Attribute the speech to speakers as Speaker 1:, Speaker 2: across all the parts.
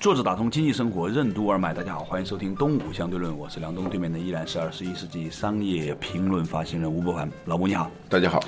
Speaker 1: 作者打通经济生活任督二脉，大家好，欢迎收听东吴相对论，我是梁东，对面的依然是二十一世纪商业评论发行人吴伯凡，老吴你好，
Speaker 2: 大家好。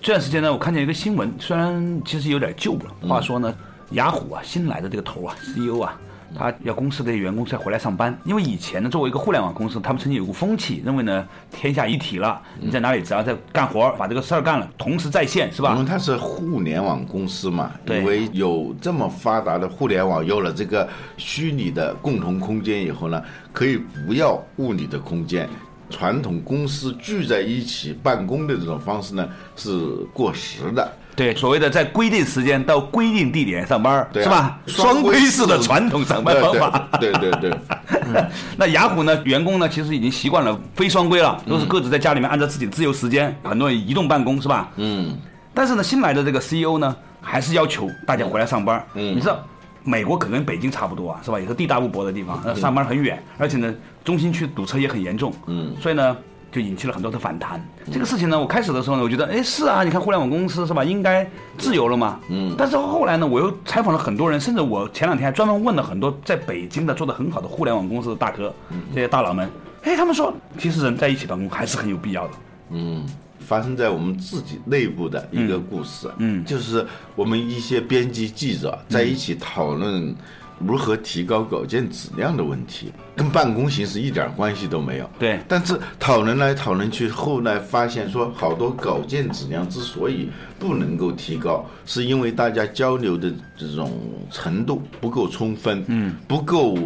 Speaker 1: 这段时间呢，我看见一个新闻，虽然其实有点旧了，话说呢，雅虎啊新来的这个头啊 CEO 啊。他要公司的员工再回来上班，因为以前呢，作为一个互联网公司，他们曾经有个风气，认为呢，天下一体了，你在哪里只要在干活，把这个事儿干了，同时在线，是吧？
Speaker 2: 因为它是互联网公司嘛，
Speaker 1: 对
Speaker 2: 因为有这么发达的互联网，有了这个虚拟的共同空间以后呢，可以不要物理的空间。传统公司聚在一起办公的这种方式呢，是过时的。
Speaker 1: 对，所谓的在规定时间到规定地点上班，
Speaker 2: 对啊
Speaker 1: 是吧？双规式的传统上班方法。
Speaker 2: 对对对对 对，
Speaker 1: 那雅虎呢，员工呢，其实已经习惯了非双规了，都是各自在家里面按照自己的自由时间，很多人移动办公，是吧？
Speaker 2: 嗯，
Speaker 1: 但是呢，新来的这个 CEO 呢，还是要求大家回来上班。
Speaker 2: 嗯
Speaker 1: 你知道，美国可跟北京差不多啊，是吧？也是地大物博的地方，那上班很远，而且呢，中心区堵车也很严重。
Speaker 2: 嗯
Speaker 1: 所以呢。就引起了很多的反弹。这个事情呢，我开始的时候呢，我觉得，哎，是啊，你看互联网公司是吧，应该自由了嘛。
Speaker 2: 嗯
Speaker 1: 但是后来呢，我又采访了很多人，甚至我前两天还专门问了很多在北京的做的很好的互联网公司的大哥，这些大佬们，哎，他们说，其实人在一起办公还是很有必要的。
Speaker 2: 嗯，发生在我们自己内部的一个故事，
Speaker 1: 嗯
Speaker 2: 就是我们一些编辑记者在一起讨论如何提高稿件质量的问题，跟办公形式一点关系都没有。
Speaker 1: 对。
Speaker 2: 但是讨论来讨论去，后来发现说，好多稿件质量之所以不能够提高，是因为大家交流的这种程度不够充分，嗯，不够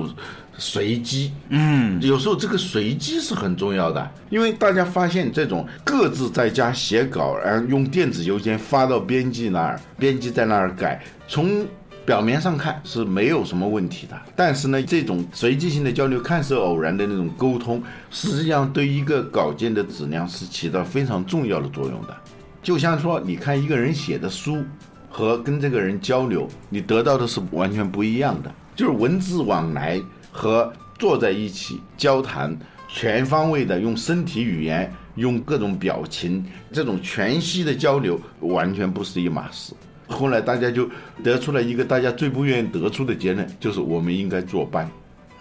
Speaker 2: 随机，
Speaker 1: 嗯，
Speaker 2: 有时候这个随机是很重要的，因为大家发现这种各自在家写稿，然后用电子邮件发到编辑那儿，编辑在那儿改，从表面上看是没有什么问题的。但是呢，这种随机性的交流，看似偶然的那种沟通，实际上对一个稿件的质量是起到非常重要的作用的。就像说，你看一个人写的书和跟这个人交流，你得到的是完全不一样的，就是文字往来和坐在一起交谈，全方位的用身体语言、用各种表情，这种全息的交流，完全不是一码事。后来大家就得出了一个大家最不愿意得出的结论，就是我们应该坐班。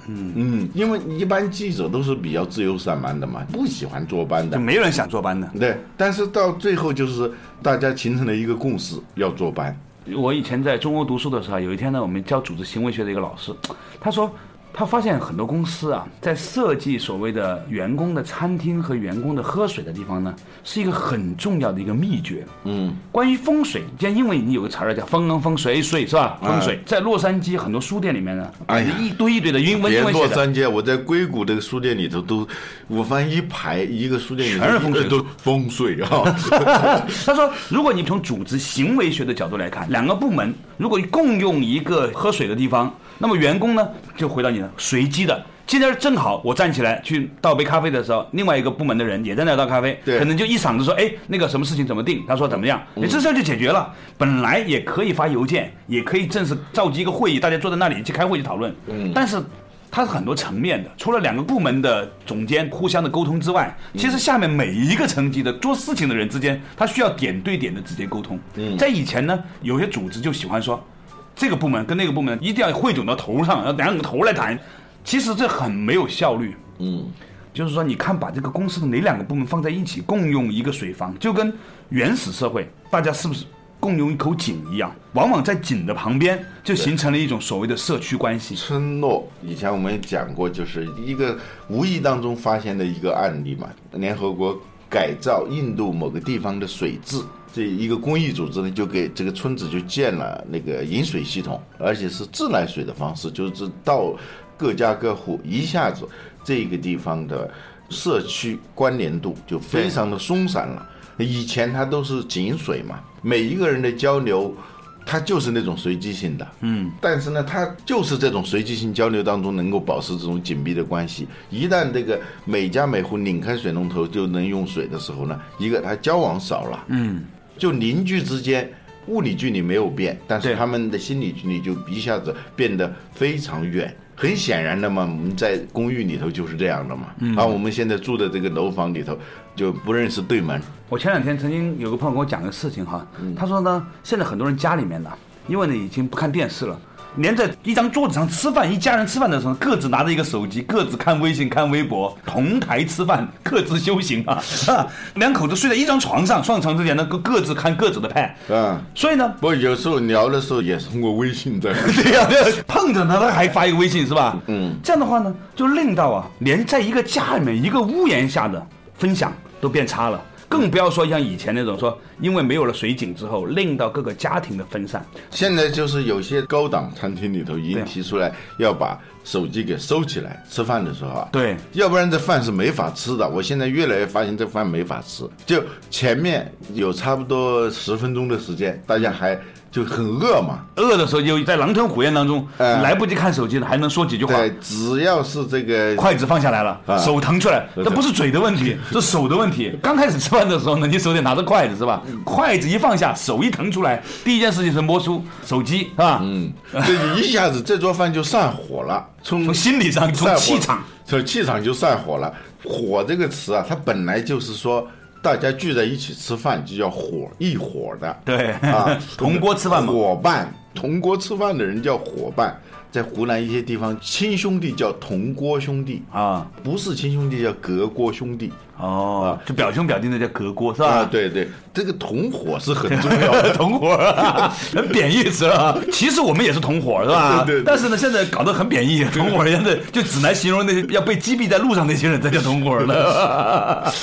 Speaker 2: 嗯嗯，因为一般记者都是比较自由散漫的嘛，不喜欢坐班的
Speaker 1: 就。没有人想坐班的。
Speaker 2: 对，但是到最后就是大家形成了一个共识，要坐班。
Speaker 1: 我以前在中国读书的时候，有一天呢，我们教组织行为学的一个老师，他说他发现很多公司啊，在设计所谓的员工的餐厅和员工的喝水的地方呢，是一个很重要的一个秘诀。
Speaker 2: 嗯，
Speaker 1: 关于风水，既然英文已经有个词儿叫风风风水水是吧？风水，在洛杉矶很多书店里面呢，
Speaker 2: 哎呀
Speaker 1: 一堆一堆的英文
Speaker 2: 别
Speaker 1: 英文写的。
Speaker 2: 洛杉矶，我在硅谷这个书店里头都，我发现一排一个书店里
Speaker 1: 全是风水
Speaker 2: 呃都风水啊。
Speaker 1: 他说，如果你从组织行为学的角度来看，两个部门如果共用一个喝水的地方，那么员工呢就回到你的随机的。今天正好我站起来去倒杯咖啡的时候，另外一个部门的人也在那倒咖啡，可能就一嗓子说，哎，那个什么事情怎么定？他说怎么样？哎，这事儿就解决了。本来也可以发邮件，也可以正式召集一个会议，大家坐在那里去开会去讨论。嗯，但是。它是很多层面的，除了两个部门的总监互相的沟通之外，其实下面每一个层级的做事情的人之间，他需要点对点的直接沟通。在以前呢，有些组织就喜欢说，这个部门跟那个部门一定要汇总到头上，要两个头来谈。其实这很没有效率。
Speaker 2: 嗯，
Speaker 1: 就是说，你看把这个公司的哪两个部门放在一起，共用一个水房，就跟原始社会大家是不是共用一口井一样？往往在井的旁边就形成了一种所谓的社区关系。
Speaker 2: 村落以前我们也讲过，就是一个无意当中发现的一个案例嘛。联合国改造印度某个地方的水质，这一个公益组织呢，就给这个村子就建了那个饮水系统，而且是自来水的方式，就是到各家各户一下子这个地方的社区关联度就非常的松散了。以前它都是井水嘛，每一个人的交流它就是那种随机性的，嗯，但是呢，它就是这种随机性交流当中能够保持这种紧密的关系。一旦这个每家每户拧开水龙头就能用水的时候呢，一个它交往少了，嗯，就邻居之间物理距离没有变，但是他们的心理距离就一下子变得非常远。很显然的嘛，我们在公寓里头就是这样的嘛，而我们现在住的这个楼房里头就不认识对门，
Speaker 1: 我前两天曾经有个朋友跟我讲个事情哈，
Speaker 2: 嗯
Speaker 1: 他说呢，现在很多人家里面呢，因为呢已经不看电视了。连在一张桌子上吃饭，一家人吃饭的时候，各自拿着一个手机，各自看微信、看微博，同台吃饭，各自修行啊！啊两口子睡在一张床上，上床之前呢，各各自看各自的 pad。
Speaker 2: 啊。
Speaker 1: 所以呢，
Speaker 2: 不，有时候聊的时候也是通过微信在。
Speaker 1: 对呀、对呀碰着呢，他还发一个微信是吧？嗯，这样的话呢，就令到啊，连在一个家里面一个屋檐下的分享都变差了。更不要说像以前那种说，因为没有了水井之后，令到各个家庭的分散。
Speaker 2: 现在就是有些高档餐厅里头已经提出来要把手机给收起来，吃饭的时候啊，
Speaker 1: 对
Speaker 2: 要不然这饭是没法吃的。我现在越来越发现这饭没法吃，就前面有差不多十分钟的时间，大家还就很饿嘛，
Speaker 1: 饿的时候就在狼吞虎咽当中，
Speaker 2: 哎
Speaker 1: 来不及看手机了，还能说几句话。
Speaker 2: 对，只要是这个
Speaker 1: 筷子放下来了，
Speaker 2: 啊
Speaker 1: 手腾出来，
Speaker 2: 对
Speaker 1: 这不是嘴的问题，是手的问题。刚开始吃饭的时候呢，你手里拿着筷子是吧？筷子一放下，手一腾出来，第一件事情是摸出手机，是吧？
Speaker 2: 嗯，这一下子这桌饭就散伙了，从
Speaker 1: 从心理上，从气场，，
Speaker 2: 从气场就散伙了。火这个词啊，它本来就是说大家聚在一起吃饭就叫伙，一伙的。
Speaker 1: 对
Speaker 2: 啊，
Speaker 1: 同锅吃饭嘛。
Speaker 2: 伙伴，同锅吃饭的人叫伙伴。在湖南一些地方，亲兄弟叫同锅兄弟，
Speaker 1: 啊，
Speaker 2: 不是亲兄弟叫隔锅兄弟
Speaker 1: 哦，就表兄表弟那叫隔锅是吧？
Speaker 2: 啊。对对，这个同伙是很重要的。
Speaker 1: 同伙，很贬义词啊。其实我们也是同伙是吧？
Speaker 2: 对
Speaker 1: 但是呢，现在搞得很贬义，同伙儿现在就只能形容那些要被击毙在路上那些人才叫同伙了。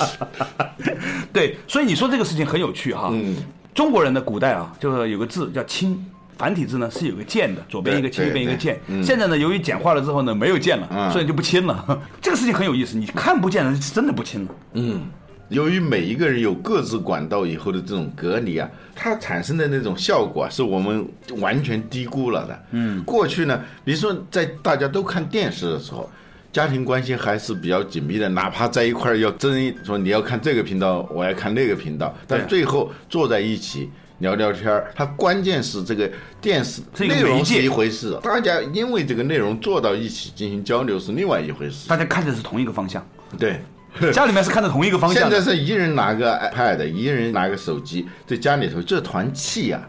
Speaker 1: 对，所以你说这个事情很有趣哈。
Speaker 2: 嗯，
Speaker 1: 中国人的古代啊，就是有个字叫亲。繁体字呢是有个键的，左边一个亲，右边一个
Speaker 2: 对
Speaker 1: 剑。
Speaker 2: 嗯
Speaker 1: 现在呢，由于简化了之后呢，没有键了，
Speaker 2: 嗯
Speaker 1: 所以就不亲了。这个事情很有意思，你看不见人是真的不亲了。
Speaker 2: 嗯由于每一个人有各自管道以后的这种隔离啊，它产生的那种效果啊，是我们完全低估了的。嗯，过去呢，比如说在大家都看电视的时候，家庭关系还是比较紧密的，哪怕在一块儿要争说你要看这个频道，我要看那个频道，但最后坐在一起。聊聊天儿，它关键是这个电视内容是一回事，大家因为这个内容坐到一起进行交流是另外一回事。
Speaker 1: 大家看的是同一个方向，
Speaker 2: 对，
Speaker 1: 家里面是看着同一个方向。
Speaker 2: 现在是一人拿个 iPad，一人拿个手机，在家里头这团气啊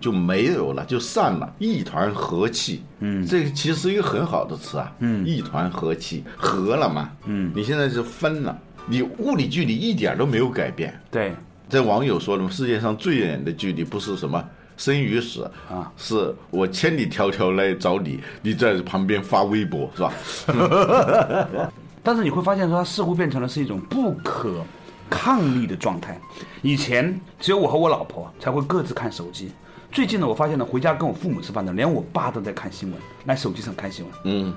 Speaker 2: 就没有了，就散了，一团和气。嗯，这个其实是一个很好的词啊。嗯，一团和气，和了嘛。嗯，你现在是分了，你物理距离一点都没有改变。
Speaker 1: 对，
Speaker 2: 这网友说了嘛，世界上最远的距离不是什么生与死
Speaker 1: 啊，
Speaker 2: 是我千里迢迢来找你，你在旁边发微博是吧？
Speaker 1: 但是你会发现说，它似乎变成了是一种不可抗力的状态。以前只有我和我老婆才会各自看手机，最近呢，我发现呢，回家跟我父母吃饭的，连我爸都在看新闻，来手机上看新闻。
Speaker 2: 嗯，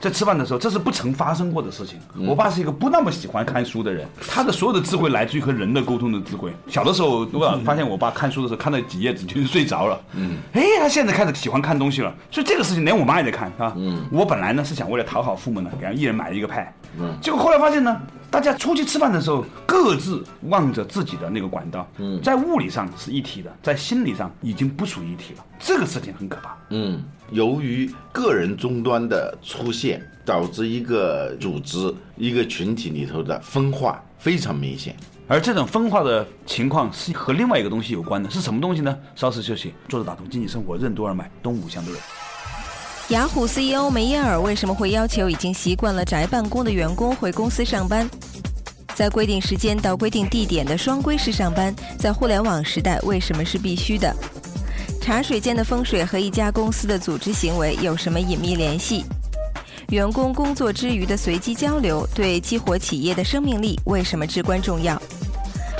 Speaker 1: 在吃饭的时候，这是不曾发生过的事情。我爸是一个不那么喜欢看书的人，他的所有的智慧来自于和人的沟通的智慧。小的时候，我发现我爸看书的时候看到几页纸就睡着了。嗯，哎，他现在开始喜欢看东西了，所以这个事情连我妈也在看啊。嗯，我本来呢是想为了讨好父母呢，给他一人买了一个 pad。嗯，结果后来发现呢，大家出去吃饭的时候，各自望着自己的那个管道。嗯，在物理上是一体的，在心理上已经不属于一体了。这个事情很可怕。
Speaker 2: 嗯，由于个人终端的出现，导致一个组织、一个群体里头的分化非常明显。
Speaker 1: 而这种分化的情况是和另外一个东西有关的，是什么东西呢？稍事休息，坐着打通经济生活，任督二脉，东吴相对论。
Speaker 3: 雅虎 CEO 梅耶尔为什么会要求已经习惯了宅办公的员工回公司上班？在规定时间到规定地点的双规式上班，在互联网时代为什么是必须的？茶水间的风水和一家公司的组织行为有什么隐秘联系？员工工作之余的随机交流对激活企业的生命力为什么至关重要？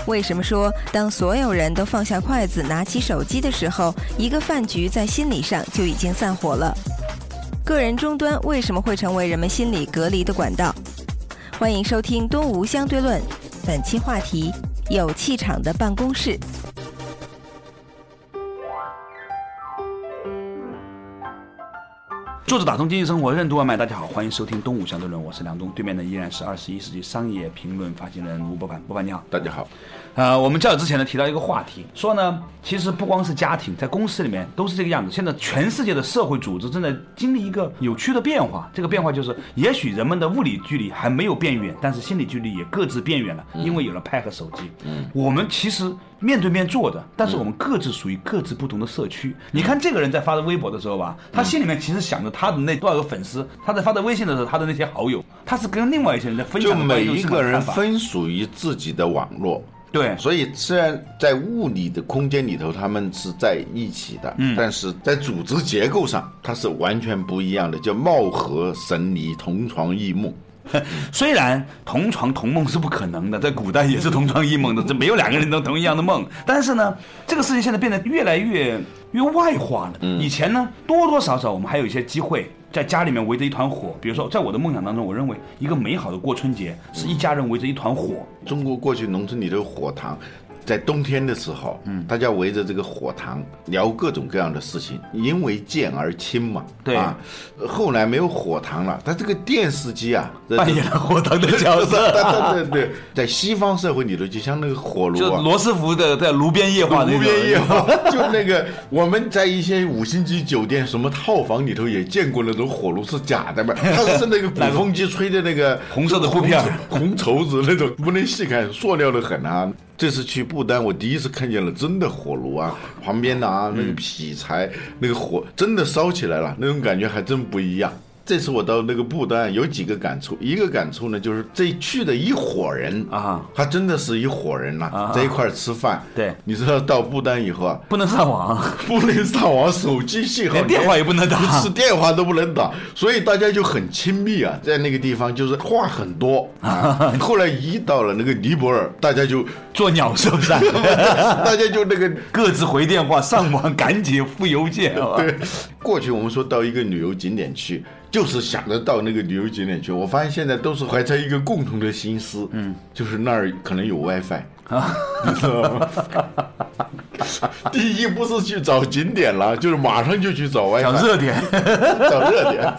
Speaker 3: 为什么说当所有人都放下筷子、拿起手机的时候，一个饭局在心理上就已经散伙了？个人终端为什么会成为人们心理隔离的管道？欢迎收听《东吴相对论》，本期话题：有气场的办公室。
Speaker 1: 坐着打通经济生活任督二脉，大家好，欢迎收听《东吴相对论》，我是梁东，对面的依然是二十一世纪商业评论发行人吴博凡，博凡你好，
Speaker 2: 大家好。
Speaker 1: 呃，我们较早之前呢提到一个话题，说呢，其实不光是家庭，在公司里面都是这个样子。现在全世界的社会组织正在经历一个有趣的变化，这个变化就是，也许人们的物理距离还没有变远，但是心理距离也各自变远了，因为有了 Pad 和手机。嗯，我们其实面对面坐着，但是我们各自属于各自不同的社区。你看这个人在发的微博的时候吧，他心里面其实想着他的那多少个粉丝，他在发的微信的时候，他的那些好友，他是跟另外一些人在分享
Speaker 2: 就每一个人分属于自己的网络。
Speaker 1: 对
Speaker 2: 所以虽然在物理的空间里头他们是在一起的，嗯，但是在组织结构上它是完全不一样的，叫貌合神离，同床异梦。
Speaker 1: 虽然同床同梦是不可能的，在古代也是同床异梦的，这没有两个人都同一样的梦。但是呢，这个事情现在变得越来越越外化了。以前呢，多多少少我们还有一些机会在家里面围着一团火。比如说，在我的梦想当中，我认为一个美好的过春节是一家人围着一团火。
Speaker 2: 中国过去农村里的火塘，在冬天的时候，嗯，大家围着这个火塘聊各种各样的事情，因为见而亲嘛。
Speaker 1: 对
Speaker 2: 啊，后来没有火塘了，但这个电视机啊，
Speaker 1: 扮演了火塘的角色，
Speaker 2: 对对对，在西方社会里头，就像那个火炉啊。
Speaker 1: 就罗斯福的在炉边夜话那种。
Speaker 2: 无边夜话，就那个我们在一些五星级酒店什么套房里头也见过那种火炉是假的嘛，它是那个鼓风机吹的那个
Speaker 1: 红色的布片
Speaker 2: 红绸子那种，不能细看，塑料的很啊。这次去不丹，我第一次看见了真的火炉啊，旁边的啊那个劈柴，那个火真的烧起来了，那种感觉还真不一样。这次我到那个布丹有几个感触，一个感触呢就是这去的一伙人
Speaker 1: 啊，
Speaker 2: 他真的是一伙人呐、
Speaker 1: 啊。
Speaker 2: 在一块儿吃饭。
Speaker 1: 对。
Speaker 2: 你知道到布丹以后啊，
Speaker 1: 不能上网，
Speaker 2: 不能上网，手机信号
Speaker 1: 连电话也不能打。
Speaker 2: 是电话都不能打，所以大家就很亲密啊，在那个地方就是话很多啊。后来一到了那个尼泊尔，大家就
Speaker 1: 做鸟兽散，
Speaker 2: 大家就那个
Speaker 1: 各自回电话，上网赶紧复邮件，
Speaker 2: 对，过去我们说到一个旅游景点去，就是想着到那个旅游景点去。我发现现在都是怀揣一个共同的心思，嗯，就是那儿可能有 WiFi 啊，你知道吗？第一不是去找景点了，就是马上就去找 WiFi，
Speaker 1: 找热点，
Speaker 2: 找热点。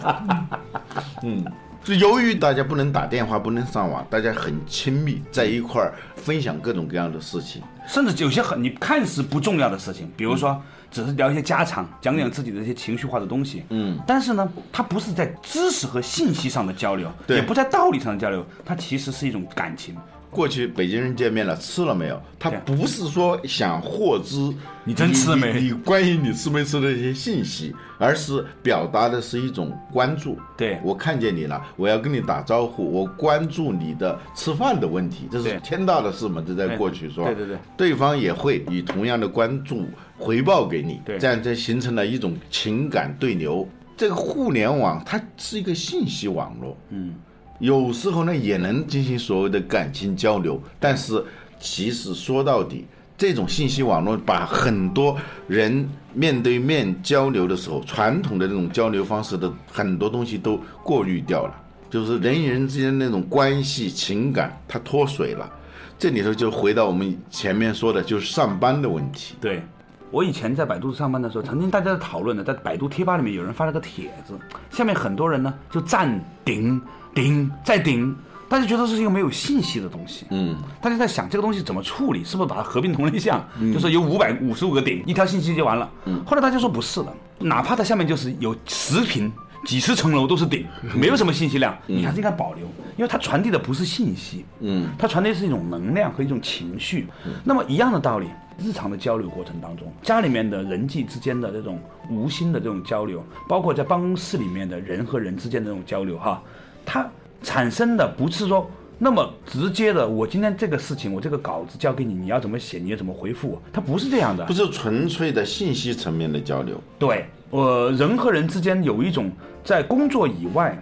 Speaker 2: 嗯，是由于大家不能打电话，不能上网，大家很亲密，在一块儿分享各种各样的事情。
Speaker 1: 甚至有些很你看似不重要的事情，比如说只是聊一些家常，讲讲自己的一些情绪化的东西，
Speaker 2: 嗯，
Speaker 1: 但是呢，它不是在知识和信息上的交流，也不在道理上的交流，它其实是一种感情。
Speaker 2: 过去北京人见面了，吃了没有？他不是说想获知
Speaker 1: 你真吃了没
Speaker 2: 你你关于你吃没吃的一些信息，而是表达的是一种关注。
Speaker 1: 对
Speaker 2: 我看见你了，我要跟你打招呼，我关注你的吃饭的问题，这是天大的事嘛？这在过去说，
Speaker 1: 对对对
Speaker 2: 对方也会以同样的关注回报给你，
Speaker 1: 对
Speaker 2: 这样就形成了一种情感对流。这个互联网它是一个信息网络，
Speaker 1: 嗯，
Speaker 2: 有时候呢也能进行所谓的感情交流，但是其实说到底，这种信息网络把很多人面对面交流的时候，传统的这种交流方式的很多东西都过滤掉了，就是人与人之间那种关系情感它脱水了。这里头就回到我们前面说的，就是上班的问题。
Speaker 1: 对。我以前在百度上班的时候，曾经大家在讨论的，在百度贴吧里面有人发了个帖子，下面很多人呢就赞顶顶再顶，大家觉得这是一个没有信息的东西。
Speaker 2: 嗯，
Speaker 1: 大家在想这个东西怎么处理，是不是把它合并同类项？就是有五百五十五个顶，一条信息就完了。嗯后来大家说不是的，哪怕它下面就是有十屏。几十层楼都是顶，没有什么信息量，你还是应该保留，因为它传递的不是信息，
Speaker 2: 嗯，
Speaker 1: 它传递的是一种能量和一种情绪。那么一样的道理，日常的交流过程当中，家里面的人际之间的这种无心的这种交流，包括在办公室里面的人和人之间的这种交流，哈，它产生的不是说那么直接的，我今天这个事情，我这个稿子交给你，你要怎么写，你要怎么回复我，它不是这样的
Speaker 2: 不。是纯粹的信息层面的交流。
Speaker 1: 对，呃，人和人之间有一种在工作以外，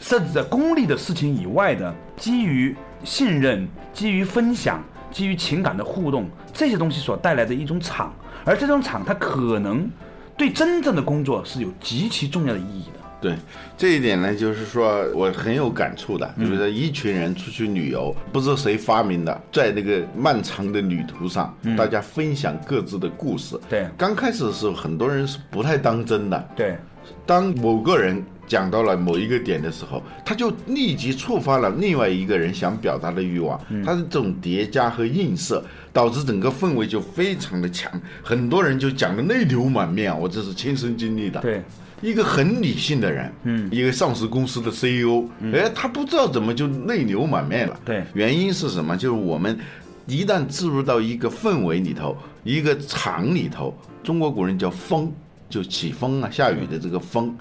Speaker 1: 甚至在功利的事情以外的，基于信任、基于分享、基于情感的互动，这些东西所带来的一种场，而这种场，它可能对真正的工作是有极其重要的意义的。
Speaker 2: 对这一点呢，就是说我很有感触的。比如说，一群人出去旅游，不知道谁发明的，在那个漫长的旅途上，大家分享各自的故事。
Speaker 1: 对
Speaker 2: 刚开始的时候，很多人是不太当真的。
Speaker 1: 对，
Speaker 2: 当某个人讲到了某一个点的时候，他就立即触发了另外一个人想表达的欲望，他的这种叠加和映射，导致整个氛围就非常的强，很多人就讲的泪流满面啊，我这是亲身经历的。
Speaker 1: 对，
Speaker 2: 一个很理性的人，嗯，一个上市公司的 CEO，哎，他不知道怎么就泪流满面了。
Speaker 1: 对
Speaker 2: 原因是什么？就是我们一旦置入到一个氛围里头，一个场里头，中国古人叫风，就起风啊，下雨的这个风，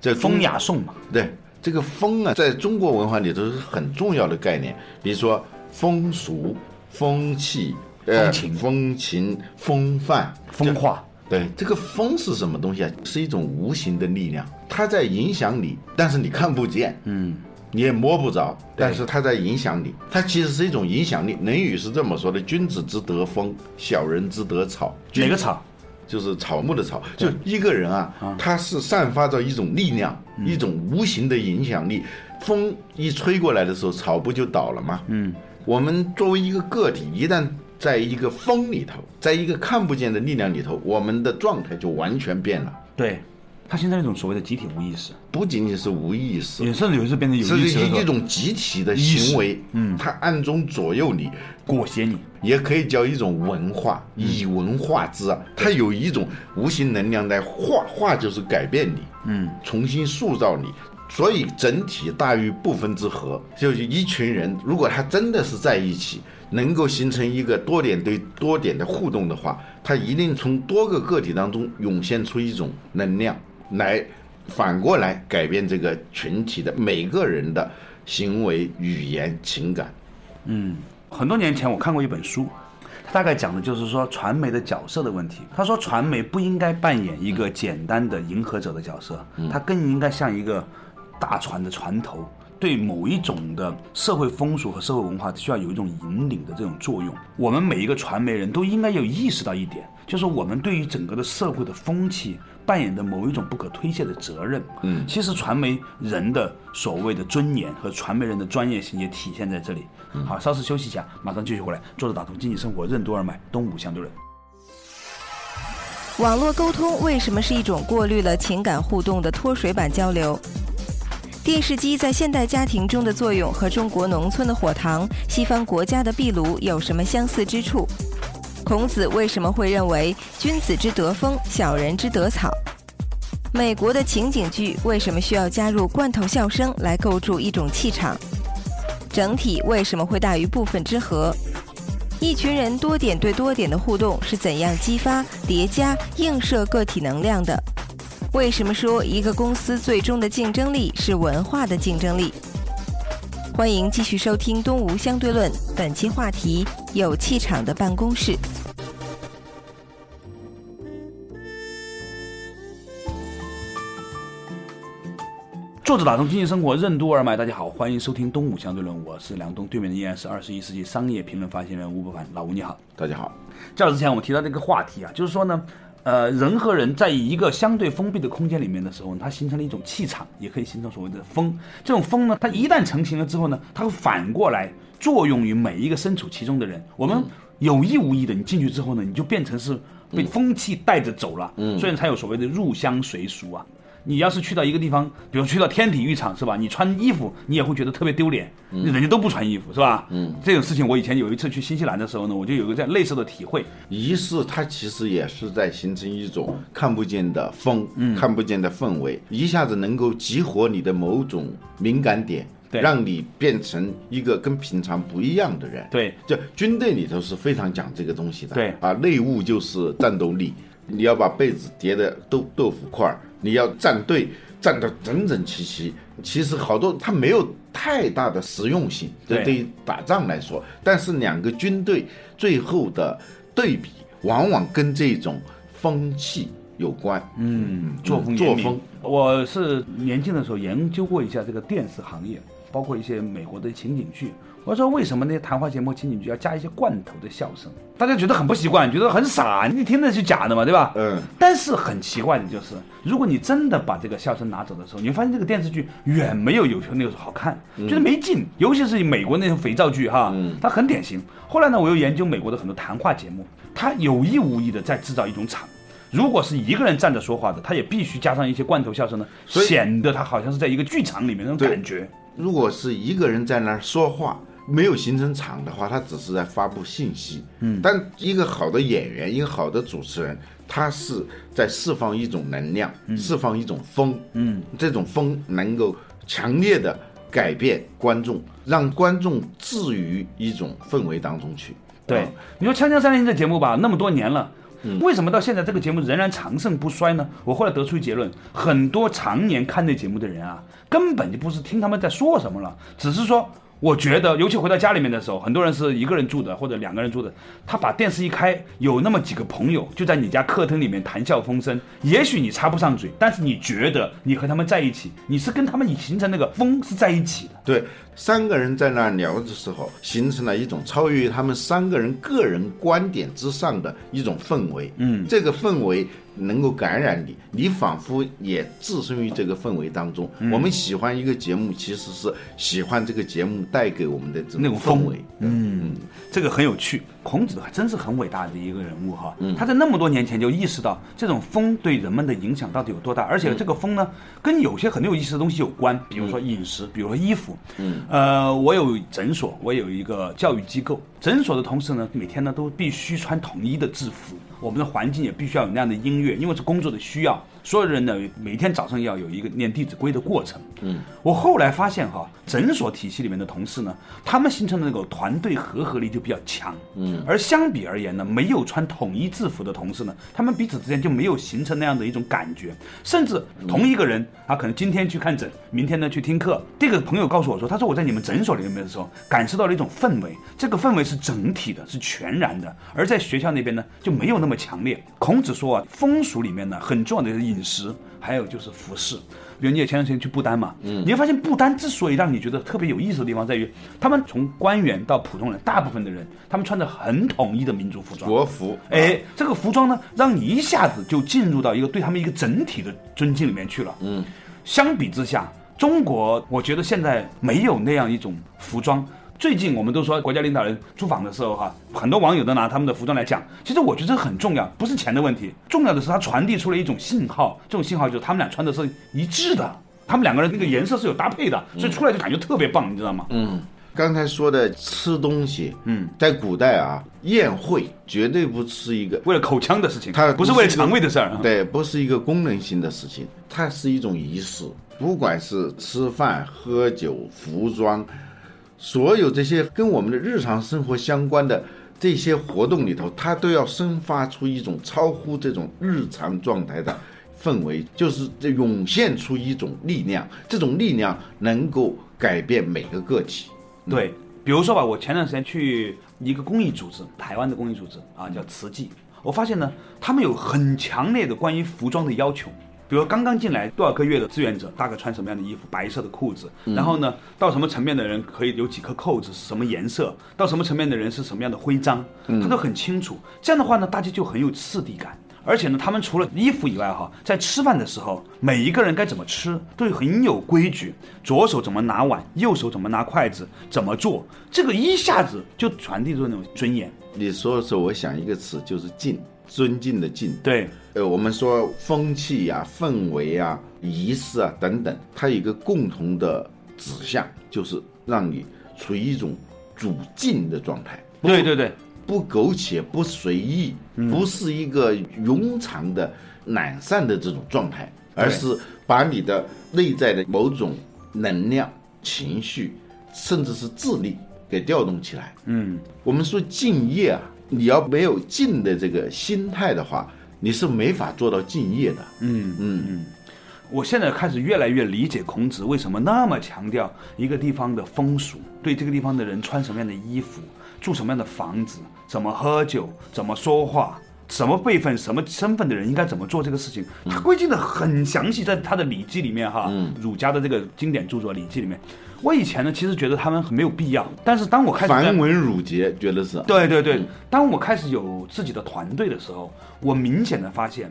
Speaker 2: 这
Speaker 1: 风雅颂嘛，
Speaker 2: 对，这个风啊，在中国文化里头是很重要的概念。比如说风俗、风气、呃
Speaker 1: 风情
Speaker 2: 风情、风范、
Speaker 1: 风化。
Speaker 2: 对，这个风是什么东西啊？是一种无形的力量，它在影响你，但是你看不见，
Speaker 1: 嗯，
Speaker 2: 你也摸不着，但是它在影响你。它其实是一种影响力。《论语》是这么说的：“君子之德风，小人之德草。”
Speaker 1: 哪个草？
Speaker 2: 就是草木的草，就一个人啊，他是散发着一种力量，一种无形的影响力。风一吹过来的时候，草不就倒了吗？嗯，我们作为一个个体，一旦在一个风里头，在一个看不见的力量里头，我们的状态就完全变了。
Speaker 1: 对，它形成一种所谓的集体无意识，
Speaker 2: 不仅仅是无意识，
Speaker 1: 也甚至有一次变成有意识的时候。
Speaker 2: 一一种集体的行为，嗯，他暗中左右你，
Speaker 1: 裹挟你。
Speaker 2: 也可以叫一种文化，以文化之啊，它有一种无形能量在化，化就是改变你，嗯，重新塑造你。所以整体大于部分之和，就是一群人，如果他真的是在一起，能够形成一个多点对多点的互动的话，他一定从多个个体当中涌现出一种能量来，反过来改变这个群体的每个人的行为、语言、情感。
Speaker 1: 嗯很多年前我看过一本书，他大概讲的就是说传媒的角色的问题。他说传媒不应该扮演一个简单的迎合者的角色，它更应该像一个大船的船头，对某一种的社会风俗和社会文化需要有一种引领的这种作用。我们每一个传媒人都应该有意识到一点，就是我们对于整个的社会的风气扮演的某一种不可推卸的责任。嗯，其实传媒人的所谓的尊严和传媒人的专业性也体现在这里。好，稍事休息一下，马上继续回来。坐着打通经济生活，任督二脉，东吴相对论。
Speaker 3: 网络沟通为什么是一种过滤了情感互动的脱水版交流？电视机在现代家庭中的作用和中国农村的火塘、西方国家的壁炉有什么相似之处？孔子为什么会认为君子之德风，小人之德草？美国的情景剧为什么需要加入罐头笑声来构筑一种气场？整体为什么会大于部分之和？一群人多点对多点的互动是怎样激发、叠加、映射个体能量的？为什么说一个公司最终的竞争力是文化的竞争力？欢迎继续收听《东吴相对论》，本期话题：有气场的办公室。
Speaker 1: 作者打通经济生活，任督二脉。大家好，欢迎收听《东吴相对论》，我是梁东，对面的依然是二十一世纪商业评论发行人吴伯凡。老吴你好。
Speaker 2: 大家好，
Speaker 1: 较早之前我们提到这个话题啊，就是说呢，呃，人和人在一个相对封闭的空间里面的时候，它形成了一种气场，也可以形成所谓的风。这种风呢，它一旦成型了之后呢，它会反过来作用于每一个身处其中的人。我们有意无意的，你进去之后呢，你就变成是被风气带着走了，嗯，所以才有所谓的入乡随俗啊。你要是去到一个地方，比如去到天体育场是吧？你穿衣服，你也会觉得特别丢脸，人家都不穿衣服是吧？嗯，这种事情我以前有一次去新西兰的时候呢，我就有个这样类似的体会。
Speaker 2: 仪式它其实也是在形成一种看不见的风，看不见的氛围，一下子能够激活你的某种敏感点，
Speaker 1: 对
Speaker 2: 让你变成一个跟平常不一样的人。
Speaker 1: 对，
Speaker 2: 就军队里头是非常讲这个东西的。
Speaker 1: 对
Speaker 2: 啊，内务就是战斗力，你要把被子叠的豆豆腐块儿，你要站队站得整整齐齐。其实好多它没有太大的实用性，
Speaker 1: 对
Speaker 2: 对于打仗来说，但是两个军队最后的对比，往往跟这种风气有关。
Speaker 1: 嗯，作风
Speaker 2: 作风。
Speaker 1: 我是年轻的时候研究过一下这个电视行业，包括一些美国的情景剧。我说为什么那些谈话节目、情景剧要加一些罐头的笑声？大家觉得很不习惯，觉得很傻，你听的是假的嘛，对吧？
Speaker 2: 嗯。
Speaker 1: 但是很奇怪的就是，如果你真的把这个笑声拿走的时候，你会发现这个电视剧远没有有时候那个时候好看，觉得没劲。尤其是美国那种肥皂剧哈，它很典型。后来呢，我又研究美国的很多谈话节目，它有意无意的在制造一种场。如果是一个人站着说话的，他也必须加上一些罐头笑声呢，显得他好像是在一个剧场里面那种感觉。
Speaker 2: 如果是一个人在那儿说话，没有形成场的话，他只是在发布信息。嗯，但一个好的演员，一个好的主持人，他是在释放一种能量，释放一种风。嗯，这种风能够强烈的改变观众，让观众置于一种氛围当中去。
Speaker 1: 对
Speaker 2: 嗯，
Speaker 1: 你说《锵锵三人行》这节目吧，那么多年了。为什么到现在这个节目仍然长盛不衰呢？我后来得出一结论，很多常年看那节目的人啊，根本就不是听他们在说什么了，只是说，我觉得，尤其回到家里面的时候，很多人是一个人住的或者两个人住的，他把电视一开，有那么几个朋友就在你家客厅里面谈笑风生，也许你插不上嘴，但是你觉得你和他们在一起，你是跟他们形成那个风是在一起的。
Speaker 2: 对，三个人在那儿聊的时候，形成了一种超越他们三个人个人观点之上的一种氛围。嗯，这个氛围能够感染你，你仿佛也置身于这个氛围当中。我们喜欢一个节目，其实是喜欢这个节目带给我们的这
Speaker 1: 那种风
Speaker 2: 氛围。嗯，
Speaker 1: 这个很有趣。孔子还真是很伟大的一个人物哈，他在那么多年前就意识到这种风对人们的影响到底有多大，而且这个风呢，跟有些很有意思的东西有关，比如说饮食，比如说衣服。嗯，呃，我有诊所，我有一个教育机构，诊所的同事呢，每天呢都必须穿统一的制服，我们的环境也必须要有那样的音乐，因为是工作的需要。所有人呢，每天早上要有一个念《弟子规》的过程。嗯，我后来发现哈，诊所体系里面的同事呢，他们形成的那个团队合合力就比较强。嗯，而相比而言呢，没有穿统一制服的同事呢，他们彼此之间就没有形成那样的一种感觉，甚至同一个人啊，可能今天去看诊，明天呢去听课。这个朋友告诉我说，他说我在你们诊所里面的时候，感受到了一种氛围，这个氛围是整体的，是全然的，而在学校那边呢就没有那么强烈。孔子说啊，风俗里面呢很重要的是饮食，还有就是服饰。比如你也前段时间去不丹嘛，嗯，你会发现不丹之所以让你觉得特别有意思的地方在于，他们从官员到普通人，大部分的人他们穿着很统一的民族服装，
Speaker 2: 国服。
Speaker 1: 哎，这个服装呢，让你一下子就进入到一个对他们一个整体的尊敬里面去了。嗯，相比之下，中国我觉得现在没有那样一种服装。最近我们都说国家领导人出访的时候哈，很多网友都拿他们的服装来讲。其实我觉得这很重要，不是钱的问题，重要的是它传递出了一种信号，这种信号就是他们俩穿的是一致的，他们两个人那个颜色是有搭配的，所以出来就感觉特别棒，你知道吗？
Speaker 2: 嗯，刚才说的吃东西，嗯，在古代啊，宴会绝对不是一个
Speaker 1: 为了口腔的事情，
Speaker 2: 它
Speaker 1: 不是为了肠胃的事儿。
Speaker 2: 对，不是一个功能性的事情，它是一种仪式。不管是吃饭、喝酒、服装，所有这些跟我们的日常生活相关的这些活动里头，它都要生发出一种超乎这种日常状态的氛围，就是这涌现出一种力量，这种力量能够改变每个个体。
Speaker 1: 对，比如说吧，我前段时间去一个公益组织，台湾的公益组织啊，叫慈济，我发现呢，他们有很强烈的关于服装的要求。比如刚刚进来多少个月的志愿者，大概穿什么样的衣服？白色的裤子。然后呢，到什么层面的人可以有几颗扣子，是什么颜色？到什么层面的人是什么样的徽章？他都很清楚。这样的话呢，大家就很有次第感。而且呢，他们除了衣服以外，哈，在吃饭的时候，每一个人该怎么吃，都很有规矩。左手怎么拿碗，右手怎么拿筷子，怎么做，这个一下子就传递出那种尊严。
Speaker 2: 你说的时候，我想一个词，就是敬，尊敬的敬。
Speaker 1: 对，
Speaker 2: 呃，我们说风气呀、氛围啊、仪式啊等等，它有一个共同的指向，就是让你处于一种主敬的状态。
Speaker 1: 对对对，
Speaker 2: 不苟且，不随意，不是一个庸常的懒散的这种状态，而是把你的内在的某种能量、情绪，甚至是智力给调动起来。
Speaker 1: 嗯，
Speaker 2: 我们说敬业啊，你要没有敬的这个心态的话，你是没法做到敬业的。
Speaker 1: 嗯
Speaker 2: 嗯
Speaker 1: 嗯，我现在开始越来越理解孔子为什么那么强调一个地方的风俗，对这个地方的人穿什么样的衣服，住什么样的房子，怎么喝酒，怎么说话。什么辈分、什么身份的人应该怎么做这个事情，他规定的很详细，在他的《礼记》里面哈，儒家的这个经典著作《礼记》里面。我以前呢，其实觉得他们很没有必要，但是当我开始在
Speaker 2: 繁文缛节，觉得是
Speaker 1: 对对对，当我开始有自己的团队的时候，我明显的发现，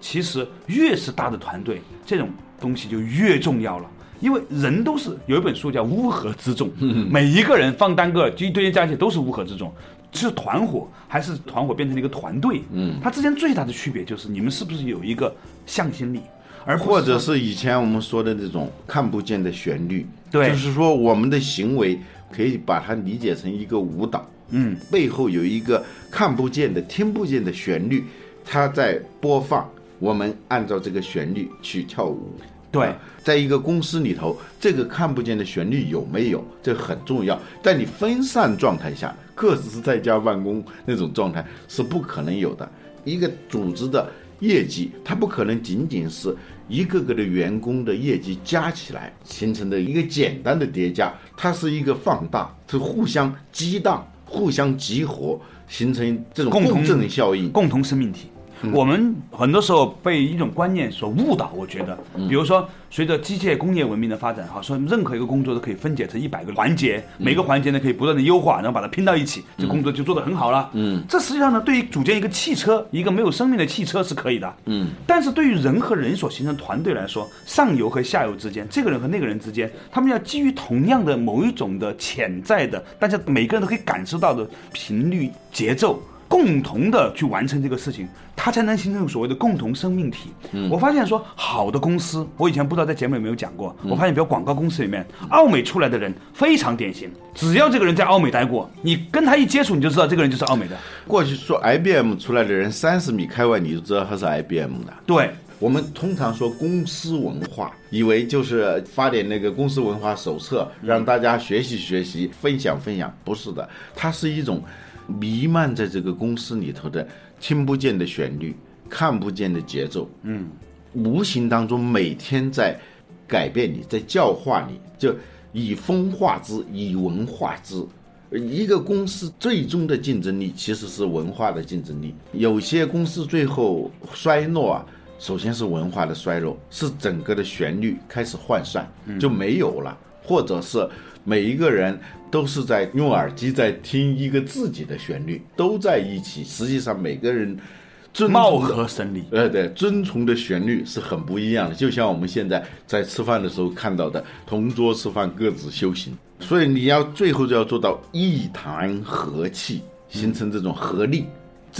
Speaker 1: 其实越是大的团队，这种东西就越重要了。因为人都是有一本书叫乌合之众，每一个人放单个，就一堆人加起来都是乌合之众。是团伙还是团伙变成了一个团队？嗯，它之间最大的区别就是你们是不是有一个向心力，而
Speaker 2: 或者是以前我们说的那种看不见的旋律，
Speaker 1: 对
Speaker 2: 就是说我们的行为可以把它理解成一个舞蹈，嗯，背后有一个看不见的、听不见的旋律，它在播放，我们按照这个旋律去跳舞。
Speaker 1: 对
Speaker 2: 啊在一个公司里头，这个看不见的旋律有没有，这很重要。在你分散状态下，各自在家办公那种状态是不可能有的。一个组织的业绩，它不可能仅仅是一个个的员工的业绩加起来形成的一个简单的叠加，它是一个放大，是互相激荡、互相激活，形成这种
Speaker 1: 共同
Speaker 2: 效应。
Speaker 1: 共同生命体。
Speaker 2: 嗯
Speaker 1: 我们很多时候被一种观念所误导，我觉得，
Speaker 2: 嗯
Speaker 1: 比如说随着机械工业文明的发展，哈，说任何一个工作都可以分解成一百个环节，
Speaker 2: 嗯
Speaker 1: 每个环节呢可以不断的优化，然后把它拼到一起，这工作就做得很好了。嗯，这实际上呢，对于组建一个汽车，一个没有生命的汽车是可以的。嗯，但是对于人和人所形成团队来说，上游和下游之间，这个人和那个人之间，他们要基于同样的某一种的潜在的，大家每个人都可以感受到的频率节奏。共同的去完成这个事情，它才能形成所谓的共同生命体。我发现说，好的公司，我以前不知道在节目里有没有讲过。我发现，比如广告公司里面，奥美出来的人非常典型，只要这个人在奥美待过，你跟他一接触，你就知道这个人就是奥美的。
Speaker 2: 过去说 IBM 出来的人三十米开外，你就知道他是 IBM 的。
Speaker 1: 对，
Speaker 2: 我们通常说公司文化，以为就是发点那个公司文化手册，让大家学习学习、分享分享，不是的，它是一种弥漫在这个公司里头的听不见的旋律、看不见的节奏，嗯，无形当中每天在改变你，在教化你，就以风化之，以文化之。一个公司最终的竞争力其实是文化的竞争力。有些公司最后衰落啊，首先是文化的衰落，是整个的旋律开始涣散，就没有了，或者是每一个人都是在用耳机在听一个自己的旋律，都在一起。实际上每个人遵
Speaker 1: 貌合神离。
Speaker 2: 呃，对，遵从的旋律是很不一样的，就像我们现在在吃饭的时候看到的，同桌吃饭各自修行。所以你要最后就要做到一谈和气，形成这种合力，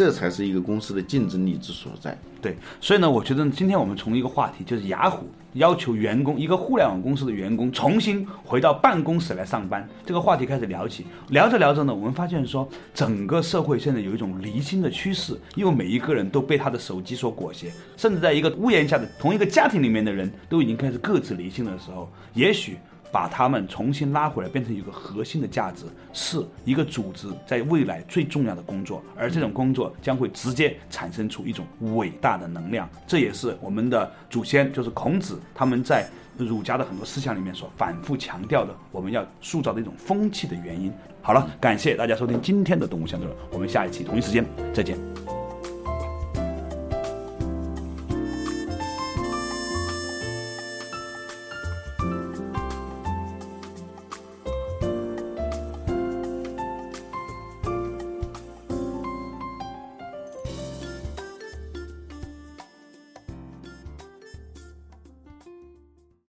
Speaker 2: 这才是一个公司的竞争力之所在。
Speaker 1: 对，所以呢，我觉得今天我们从一个话题，就是雅虎要求员工，一个互联网公司的员工重新回到办公室来上班，这个话题开始聊起。聊着聊着呢，我们发现说，整个社会现在有一种离心的趋势，因为每一个人都被他的手机所裹挟，甚至在一个屋檐下的同一个家庭里面的人都已经开始各自离心的时候，也许。把他们重新拉回来，变成一个核心的价值，是一个组织在未来最重要的工作，而这种工作将会直接产生出一种伟大的能量。这也是我们的祖先，就是孔子，他们在儒家的很多思想里面所反复强调的，我们要塑造的一种风气的原因。好了，感谢大家收听今天的《动物相对论》，我们下一期同一时间再见。